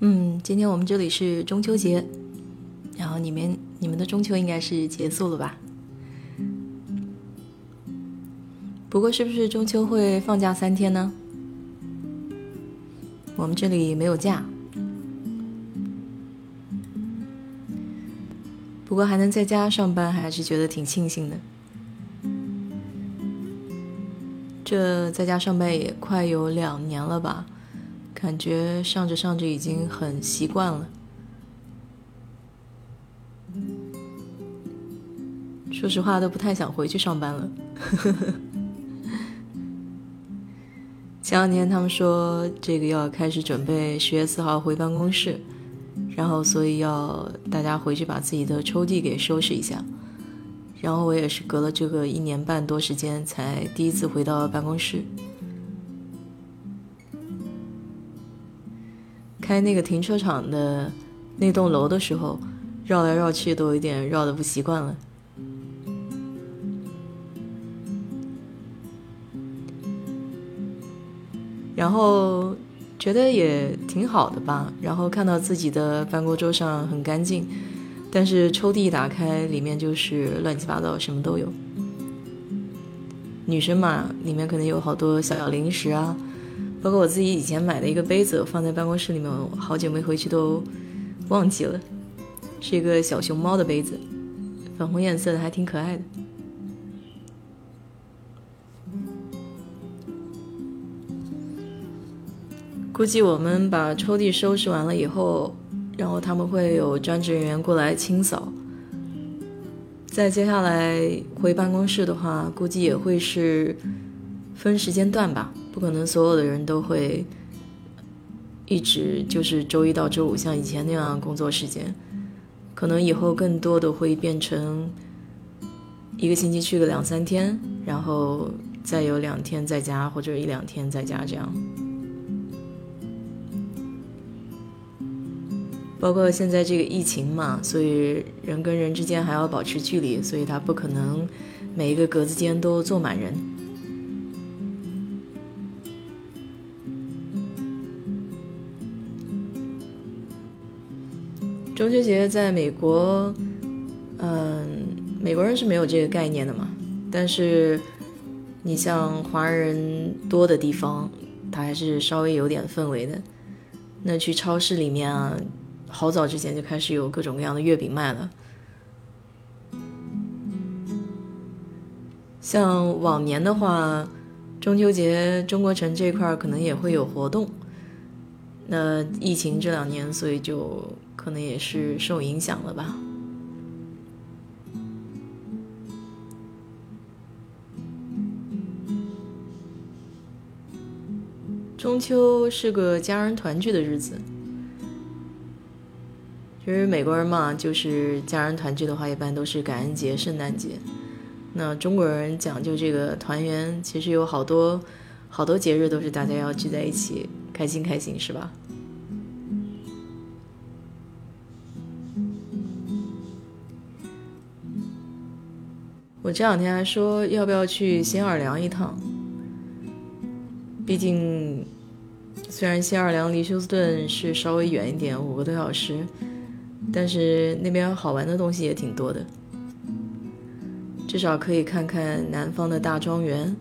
嗯，今天我们这里是中秋节，然后你们你们的中秋应该是结束了吧？不过是不是中秋会放假三天呢？我们这里没有假，不过还能在家上班，还是觉得挺庆幸的。这在家上班也快有两年了吧？感觉上着上着已经很习惯了。说实话，都不太想回去上班了。前两天他们说这个要开始准备十月四号回办公室，然后所以要大家回去把自己的抽屉给收拾一下。然后我也是隔了这个一年半多时间才第一次回到办公室。开那个停车场的那栋楼的时候，绕来绕去都有点绕的不习惯了。然后觉得也挺好的吧。然后看到自己的办公桌上很干净，但是抽屉一打开，里面就是乱七八糟，什么都有。女生嘛，里面可能有好多小小零食啊。包括我自己以前买的一个杯子，放在办公室里面，我好久没回去都忘记了，是一个小熊猫的杯子，粉红颜色的，还挺可爱的。估计我们把抽屉收拾完了以后，然后他们会有专职人员过来清扫。再接下来回办公室的话，估计也会是分时间段吧。不可能所有的人都会一直就是周一到周五像以前那样工作时间，可能以后更多的会变成一个星期去个两三天，然后再有两天在家或者一两天在家这样。包括现在这个疫情嘛，所以人跟人之间还要保持距离，所以他不可能每一个格子间都坐满人。中秋节在美国，嗯，美国人是没有这个概念的嘛。但是，你像华人多的地方，它还是稍微有点氛围的。那去超市里面啊，好早之前就开始有各种各样的月饼卖了。像往年的话，中秋节中国城这块可能也会有活动。那疫情这两年，所以就。可能也是受影响了吧。中秋是个家人团聚的日子，其实美国人嘛，就是家人团聚的话，一般都是感恩节、圣诞节。那中国人讲究这个团圆，其实有好多好多节日都是大家要聚在一起，开心开心，是吧？我这两天还说要不要去新奥尔良一趟，毕竟虽然新奥尔良离休斯顿是稍微远一点，五个多小时，但是那边好玩的东西也挺多的，至少可以看看南方的大庄园。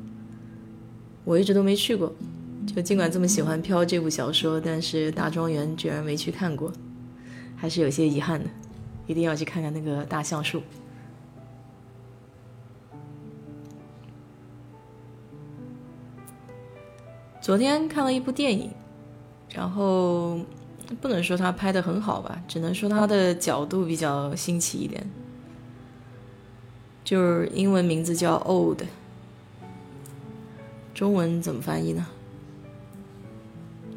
我一直都没去过，就尽管这么喜欢《飘》这部小说，但是大庄园居然没去看过，还是有些遗憾的，一定要去看看那个大橡树。昨天看了一部电影，然后不能说他拍的很好吧，只能说他的角度比较新奇一点。就是英文名字叫《Old》，中文怎么翻译呢？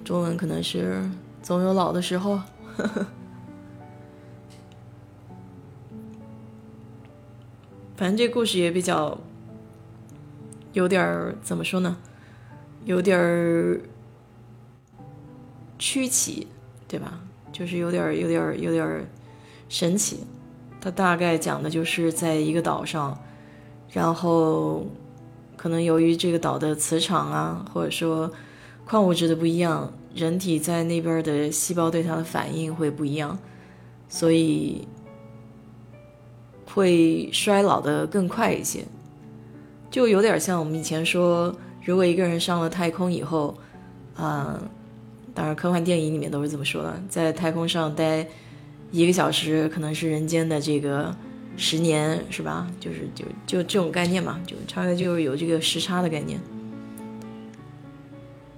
中文可能是总有老的时候。呵 呵反正这故事也比较有点儿怎么说呢？有点儿曲奇，对吧？就是有点儿、有点儿、有点儿神奇。它大概讲的就是在一个岛上，然后可能由于这个岛的磁场啊，或者说矿物质的不一样，人体在那边的细胞对它的反应会不一样，所以会衰老的更快一些。就有点像我们以前说，如果一个人上了太空以后，啊，当然科幻电影里面都是这么说的，在太空上待一个小时，可能是人间的这个十年，是吧？就是就就这种概念嘛，就差不多就是有这个时差的概念。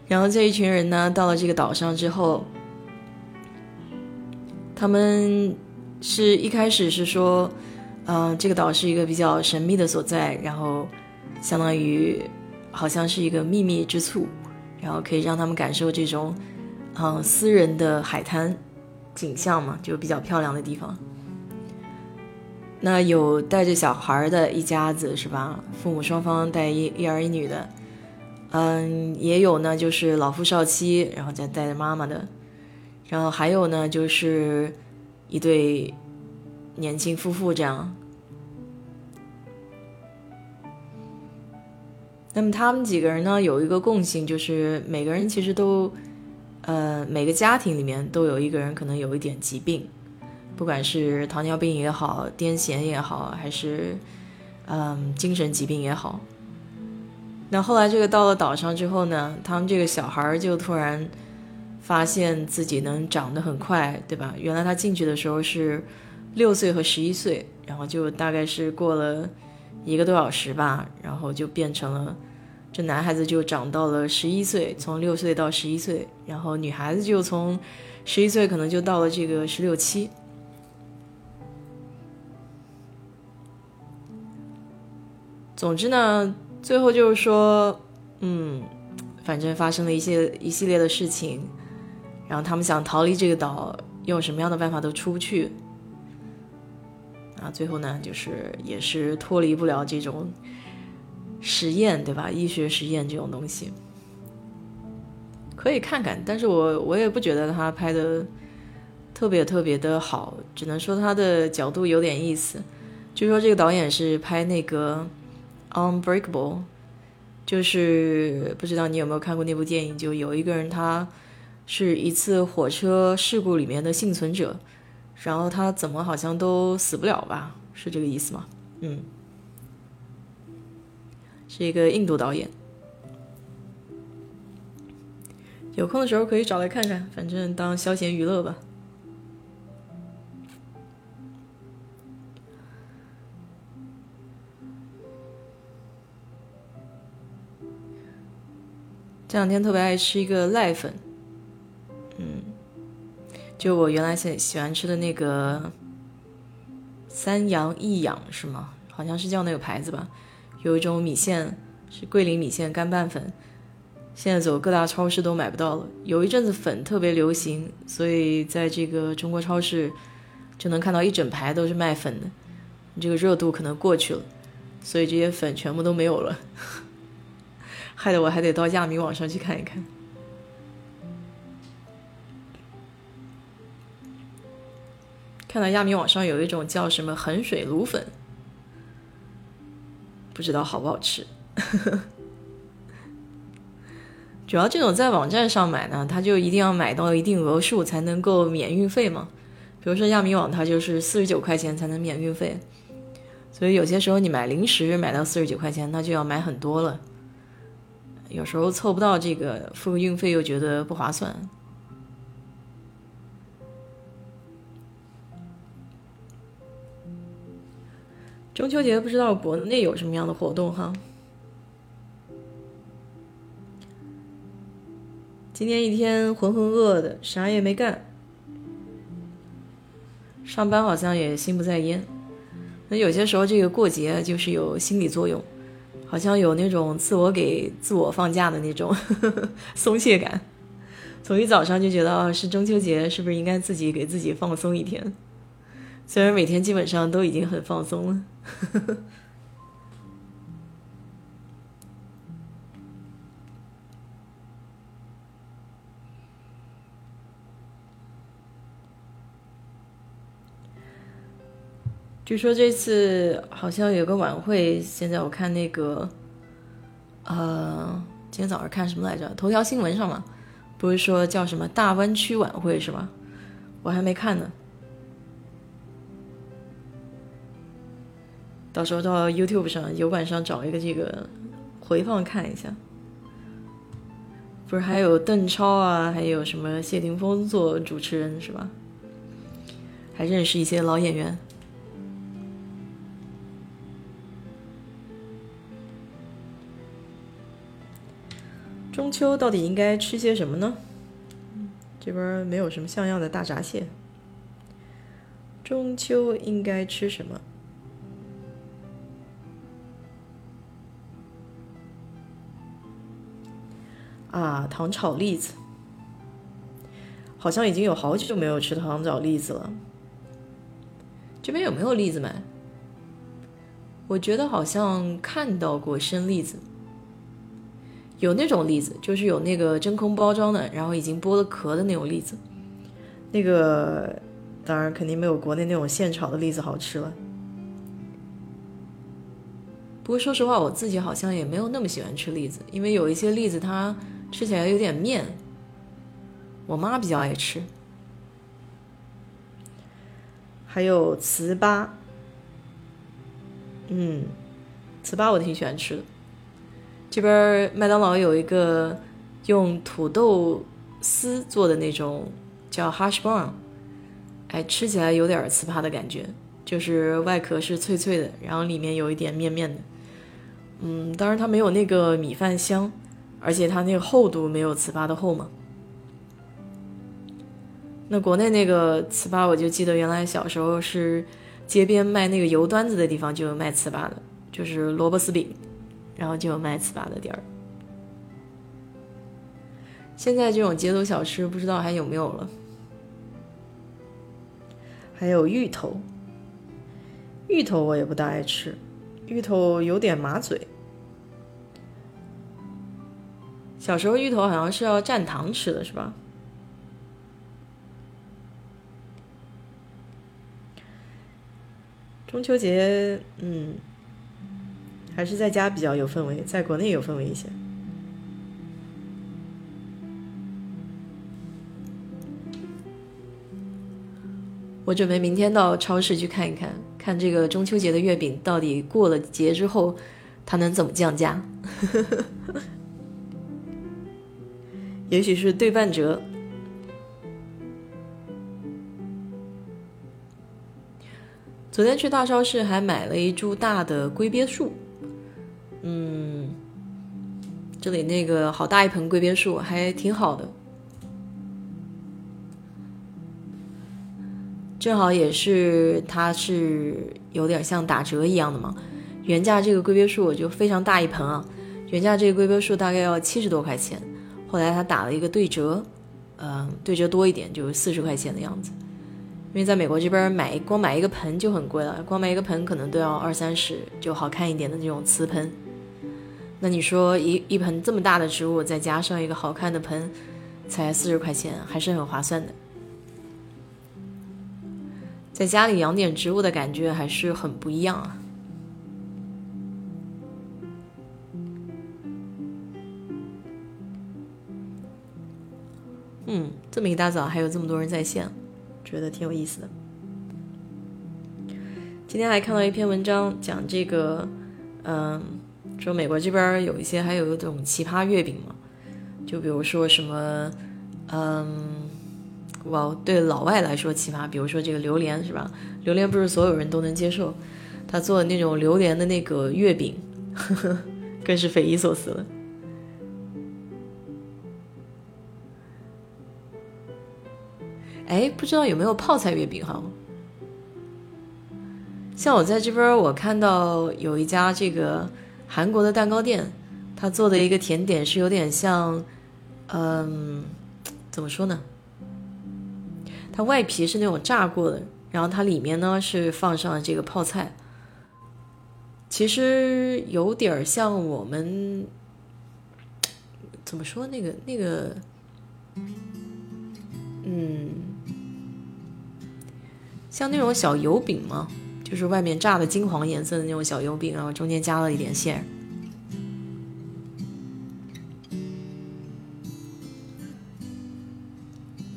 然后这一群人呢，到了这个岛上之后，他们是一开始是说，嗯，这个岛是一个比较神秘的所在，然后相当于好像是一个秘密之处，然后可以让他们感受这种，嗯，私人的海滩景象嘛，就比较漂亮的地方。那有带着小孩的一家子是吧？父母双方带一一儿一女的。嗯，也有呢，就是老夫少妻，然后再带着妈妈的，然后还有呢，就是一对年轻夫妇这样。那么他们几个人呢，有一个共性，就是每个人其实都，呃，每个家庭里面都有一个人可能有一点疾病，不管是糖尿病也好，癫痫也好，还是嗯精神疾病也好。那后来这个到了岛上之后呢，他们这个小孩就突然发现自己能长得很快，对吧？原来他进去的时候是六岁和十一岁，然后就大概是过了一个多小时吧，然后就变成了这男孩子就长到了十一岁，从六岁到十一岁，然后女孩子就从十一岁可能就到了这个十六七。总之呢。最后就是说，嗯，反正发生了一些一系列的事情，然后他们想逃离这个岛，用什么样的办法都出不去。啊，最后呢，就是也是脱离不了这种实验，对吧？医学实验这种东西，可以看看，但是我我也不觉得他拍的特别特别的好，只能说他的角度有点意思。据说这个导演是拍那个。Unbreakable，就是不知道你有没有看过那部电影？就有一个人，他是一次火车事故里面的幸存者，然后他怎么好像都死不了吧？是这个意思吗？嗯，是一个印度导演，有空的时候可以找来看看，反正当消闲娱乐吧。这两天特别爱吃一个濑粉，嗯，就我原来喜喜欢吃的那个三阳益养是吗？好像是叫那个牌子吧。有一种米线是桂林米线干拌粉，现在走各大超市都买不到了。有一阵子粉特别流行，所以在这个中国超市就能看到一整排都是卖粉的。这个热度可能过去了，所以这些粉全部都没有了。害得我还得到亚米网上去看一看，看到亚米网上有一种叫什么衡水卤粉，不知道好不好吃。主要这种在网站上买呢，它就一定要买到一定额数才能够免运费嘛。比如说亚米网，它就是四十九块钱才能免运费，所以有些时候你买零食买到四十九块钱，那就要买很多了。有时候凑不到这个付运费又觉得不划算。中秋节不知道国内有什么样的活动哈。今天一天浑浑噩噩的，啥也没干，上班好像也心不在焉。那有些时候这个过节就是有心理作用。好像有那种自我给自我放假的那种呵 呵松懈感，从一早上就觉得是中秋节，是不是应该自己给自己放松一天？虽然每天基本上都已经很放松了。据说这次好像有个晚会，现在我看那个，呃，今天早上看什么来着？头条新闻上嘛，不是说叫什么大湾区晚会是吧？我还没看呢，到时候到 YouTube 上油管上找一个这个回放看一下。不是还有邓超啊，还有什么谢霆锋做主持人是吧？还认识一些老演员。中秋到底应该吃些什么呢？这边没有什么像样的大闸蟹。中秋应该吃什么？啊，糖炒栗子，好像已经有好久没有吃糖炒栗子了。这边有没有栗子卖？我觉得好像看到过生栗子。有那种栗子，就是有那个真空包装的，然后已经剥了壳的那种栗子。那个当然肯定没有国内那种现炒的栗子好吃了。不过说实话，我自己好像也没有那么喜欢吃栗子，因为有一些栗子它吃起来有点面。我妈比较爱吃。还有糍粑，嗯，糍粑我挺喜欢吃的。这边麦当劳有一个用土豆丝做的那种叫 hash brown，哎，吃起来有点糍粑的感觉，就是外壳是脆脆的，然后里面有一点面面的。嗯，当然它没有那个米饭香，而且它那个厚度没有糍粑的厚嘛。那国内那个糍粑，我就记得原来小时候是街边卖那个油端子的地方就有卖糍粑的，就是萝卜丝饼。然后就有卖糍粑的店儿。现在这种街头小吃不知道还有没有了。还有芋头，芋头我也不大爱吃，芋头有点麻嘴。小时候芋头好像是要蘸糖吃的，是吧？中秋节，嗯。还是在家比较有氛围，在国内有氛围一些。我准备明天到超市去看一看，看这个中秋节的月饼到底过了节之后，它能怎么降价？也许是对半折。昨天去大超市还买了一株大的龟鳖树。嗯，这里那个好大一盆龟鳖树，还挺好的。正好也是，它是有点像打折一样的嘛。原价这个龟鳖树我就非常大一盆啊，原价这个龟鳖树大概要七十多块钱，后来他打了一个对折，嗯，对折多一点，就是四十块钱的样子。因为在美国这边买光买一个盆就很贵了，光买一个盆可能都要二三十，就好看一点的那种瓷盆。那你说一一盆这么大的植物，再加上一个好看的盆，才四十块钱，还是很划算的。在家里养点植物的感觉还是很不一样啊。嗯，这么一大早还有这么多人在线，觉得挺有意思的。今天还看到一篇文章，讲这个，嗯。说美国这边有一些还有一种奇葩月饼嘛，就比如说什么，嗯，哇，对老外来说奇葩，比如说这个榴莲是吧？榴莲不是所有人都能接受，他做的那种榴莲的那个月饼，呵 呵更是匪夷所思了。哎，不知道有没有泡菜月饼哈？像我在这边，我看到有一家这个。韩国的蛋糕店，他做的一个甜点是有点像，嗯，怎么说呢？它外皮是那种炸过的，然后它里面呢是放上了这个泡菜，其实有点像我们怎么说那个那个，嗯，像那种小油饼吗？就是外面炸的金黄颜色的那种小油饼然后中间加了一点馅儿。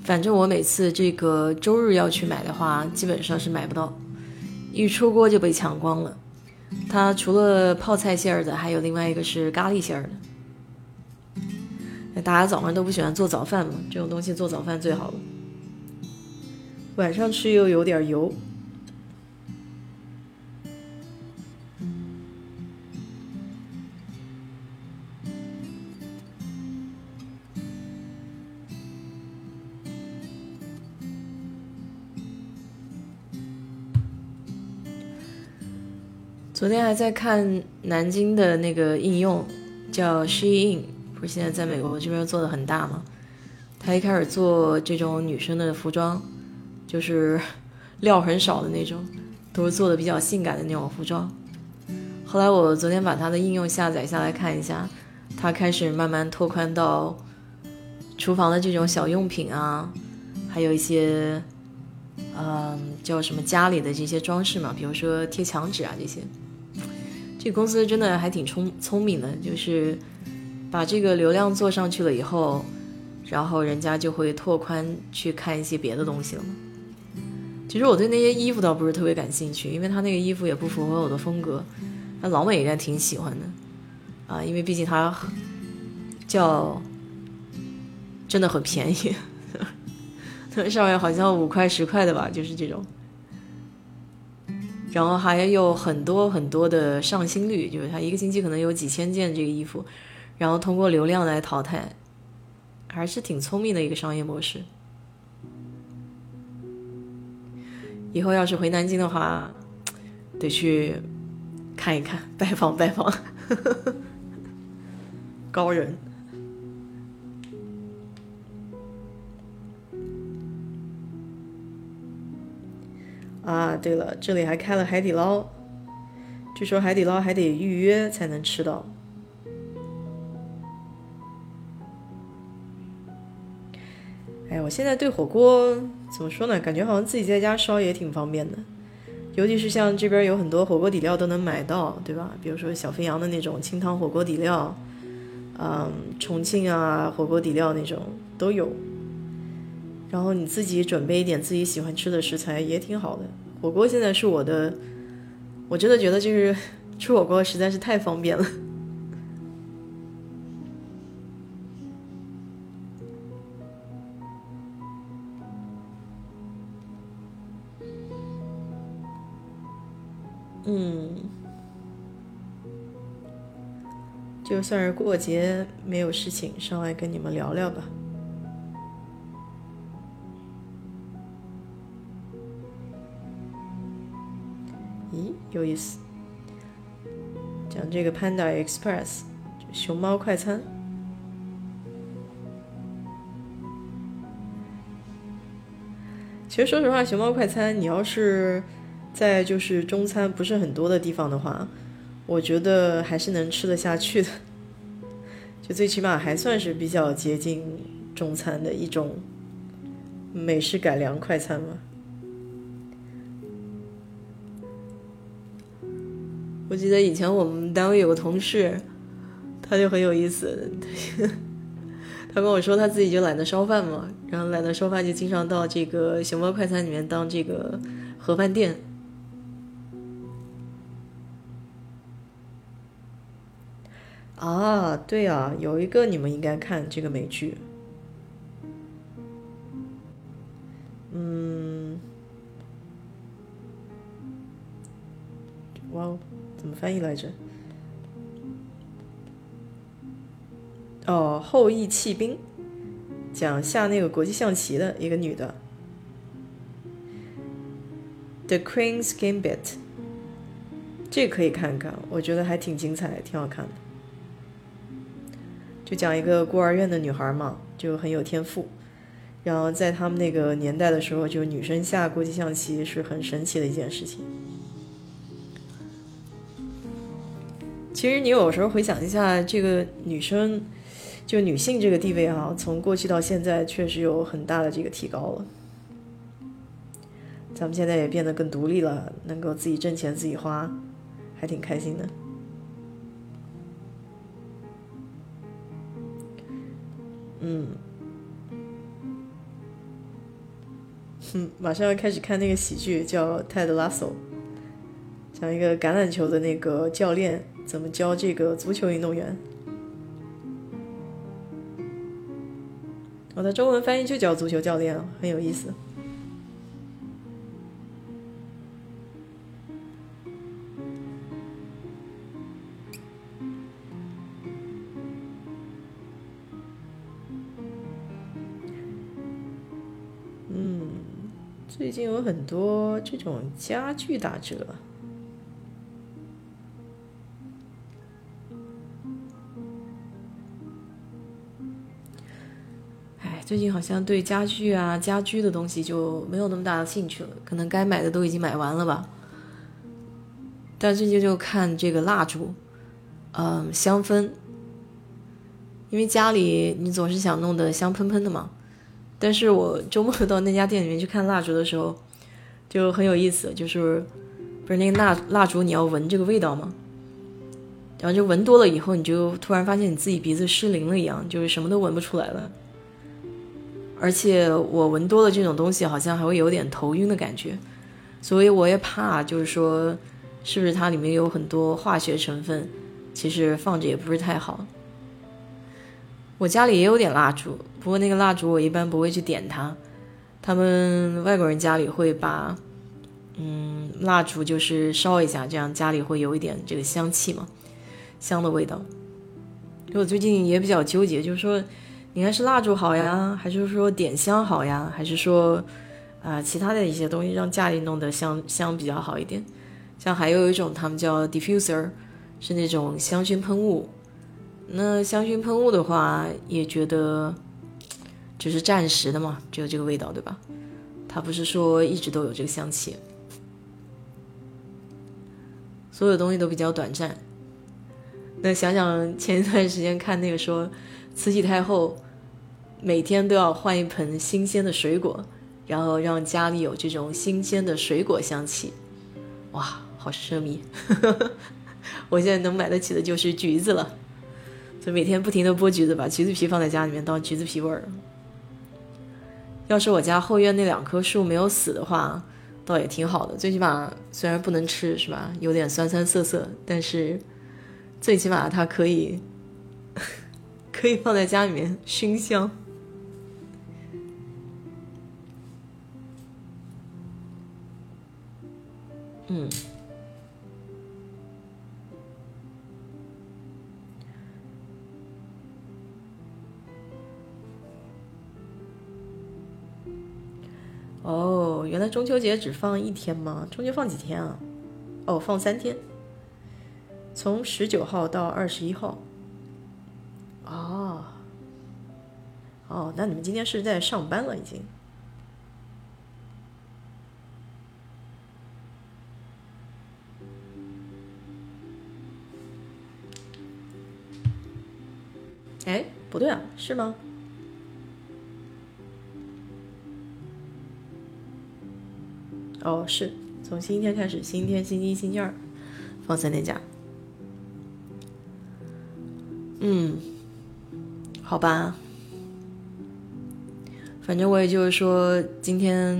反正我每次这个周日要去买的话基本上是买不到一出锅就被抢光了。它除了泡菜馅儿的还有另外一个是咖喱馅儿的。大家早上都不喜欢做早饭嘛这种东西做早饭最好了。晚上吃又有点油。昨天还在看南京的那个应用，叫 Shein，不是现在在美国这边做的很大吗？他一开始做这种女生的服装，就是料很少的那种，都是做的比较性感的那种服装。后来我昨天把它的应用下载下来看一下，它开始慢慢拓宽到厨房的这种小用品啊，还有一些，嗯，叫什么家里的这些装饰嘛，比如说贴墙纸啊这些。这公司真的还挺聪聪明的，就是把这个流量做上去了以后，然后人家就会拓宽去看一些别的东西了嘛。其实我对那些衣服倒不是特别感兴趣，因为他那个衣服也不符合我的风格。那老美应该挺喜欢的啊，因为毕竟它叫真的很便宜，上面好像五块十块的吧，就是这种。然后还有很多很多的上新率，就是他一个星期可能有几千件这个衣服，然后通过流量来淘汰，还是挺聪明的一个商业模式。以后要是回南京的话，得去看一看，拜访拜访 高人。啊，对了，这里还开了海底捞，据说海底捞还得预约才能吃到。哎，我现在对火锅怎么说呢？感觉好像自己在家烧也挺方便的，尤其是像这边有很多火锅底料都能买到，对吧？比如说小肥羊的那种清汤火锅底料，嗯，重庆啊火锅底料那种都有。然后你自己准备一点自己喜欢吃的食材也挺好的。火锅现在是我的，我真的觉得就是吃火锅实在是太方便了。嗯，就算是过节没有事情，上来跟你们聊聊吧。咦有意思，讲这个 Panda Express，熊猫快餐。其实说实话，熊猫快餐，你要是在就是中餐不是很多的地方的话，我觉得还是能吃得下去的。就最起码还算是比较接近中餐的一种美式改良快餐嘛。我记得以前我们单位有个同事，他就很有意思。他跟我说他自己就懒得烧饭嘛，然后懒得烧饭就经常到这个熊猫快餐里面当这个盒饭店。啊，对啊，有一个你们应该看这个美剧。嗯，哇哦。怎么翻译来着？哦，后羿弃兵，讲下那个国际象棋的一个女的。The Queen's Gambit，这个可以看看，我觉得还挺精彩，挺好看的。就讲一个孤儿院的女孩嘛，就很有天赋，然后在他们那个年代的时候，就女生下国际象棋是很神奇的一件事情。其实你有时候回想一下，这个女生，就女性这个地位啊，从过去到现在确实有很大的这个提高了。咱们现在也变得更独立了，能够自己挣钱自己花，还挺开心的。嗯，哼，马上要开始看那个喜剧，叫《泰德拉索》，讲一个橄榄球的那个教练怎么教这个足球运动员。我的中文翻译就叫足球教练，很有意思。很多这种家具打折。最近好像对家具啊、家居的东西就没有那么大的兴趣了，可能该买的都已经买完了吧。但最近就看这个蜡烛，嗯，香氛，因为家里你总是想弄得香喷喷的嘛。但是我周末到那家店里面去看蜡烛的时候，就很有意思，就是不是那个蜡蜡烛你要闻这个味道吗？然后就闻多了以后，你就突然发现你自己鼻子失灵了一样，就是什么都闻不出来了。而且我闻多了这种东西，好像还会有点头晕的感觉，所以我也怕，就是说，是不是它里面有很多化学成分，其实放着也不是太好。我家里也有点蜡烛，不过那个蜡烛我一般不会去点它。他们外国人家里会把，嗯，蜡烛就是烧一下，这样家里会有一点这个香气嘛，香的味道。我最近也比较纠结，就是说。应该是蜡烛好呀，还是说点香好呀，还是说，啊，其他的一些东西让家里弄得香香比较好一点？像还有一种他们叫 diffuser，是那种香薰喷雾。那香薰喷雾的话，也觉得只是暂时的嘛，只有这个味道，对吧？它不是说一直都有这个香气。所有东西都比较短暂。那想想前一段时间看那个说，慈禧太后。每天都要换一盆新鲜的水果，然后让家里有这种新鲜的水果香气，哇，好奢靡！我现在能买得起的就是橘子了，就每天不停的剥橘子，把橘子皮放在家里面当橘子皮味儿。要是我家后院那两棵树没有死的话，倒也挺好的，最起码虽然不能吃是吧，有点酸酸涩涩，但是最起码它可以 可以放在家里面熏香。嗯，哦，原来中秋节只放一天吗？中秋放几天啊？哦，放三天，从十九号到二十一号。哦，哦，那你们今天是在上班了已经？哎，不对啊，是吗？哦，是从星期天开始，星期天、星期一、星期二放三天假。嗯，好吧，反正我也就是说，今天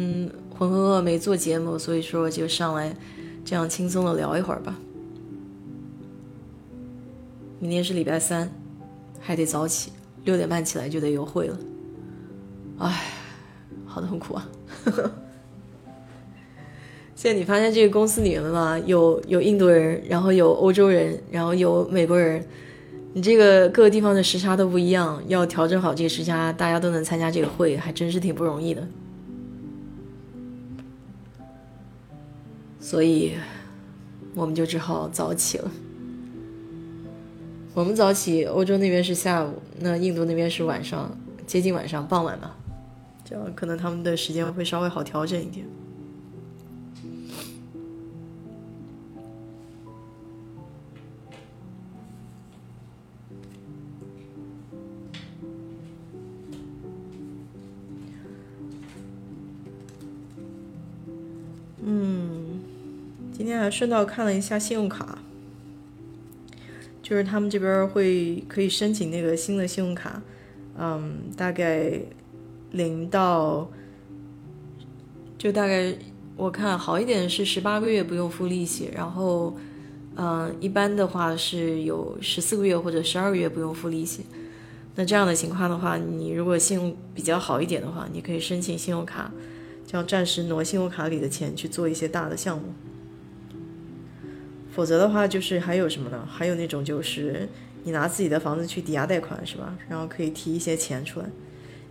浑浑噩噩没做节目，所以说就上来这样轻松的聊一会儿吧。明天是礼拜三。还得早起，六点半起来就得游会了。唉，好痛苦啊！呵 呵现在你发现这个公司里面嘛，有有印度人，然后有欧洲人，然后有美国人，你这个各个地方的时差都不一样，要调整好这个时差，大家都能参加这个会，还真是挺不容易的。所以，我们就只好早起了。我们早起，欧洲那边是下午，那印度那边是晚上，接近晚上，傍晚吧，这样可能他们的时间会稍微好调整一点。还顺道看了一下信用卡。就是他们这边会可以申请那个新的信用卡，嗯，大概零到就大概我看好一点是十八个月不用付利息，然后，嗯，一般的话是有十四个月或者十二个月不用付利息。那这样的情况的话，你如果信用比较好一点的话，你可以申请信用卡，这样暂时挪信用卡里的钱去做一些大的项目。否则的话，就是还有什么呢？还有那种就是你拿自己的房子去抵押贷款，是吧？然后可以提一些钱出来，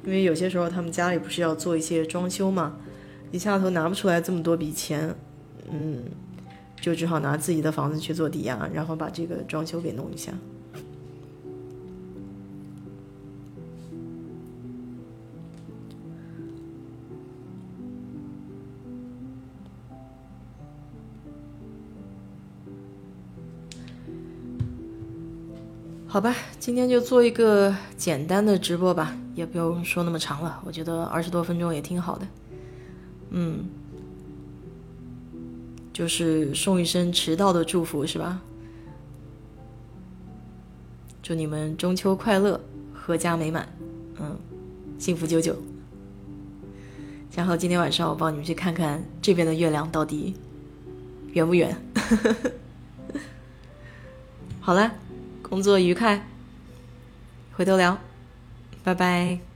因为有些时候他们家里不是要做一些装修嘛，一下头拿不出来这么多笔钱，嗯，就只好拿自己的房子去做抵押，然后把这个装修给弄一下。好吧，今天就做一个简单的直播吧，也不用说那么长了。我觉得二十多分钟也挺好的。嗯，就是送一声迟到的祝福，是吧？祝你们中秋快乐，阖家美满，嗯，幸福久久。然后今天晚上我帮你们去看看这边的月亮到底圆不圆。好了。工作愉快，回头聊，拜拜。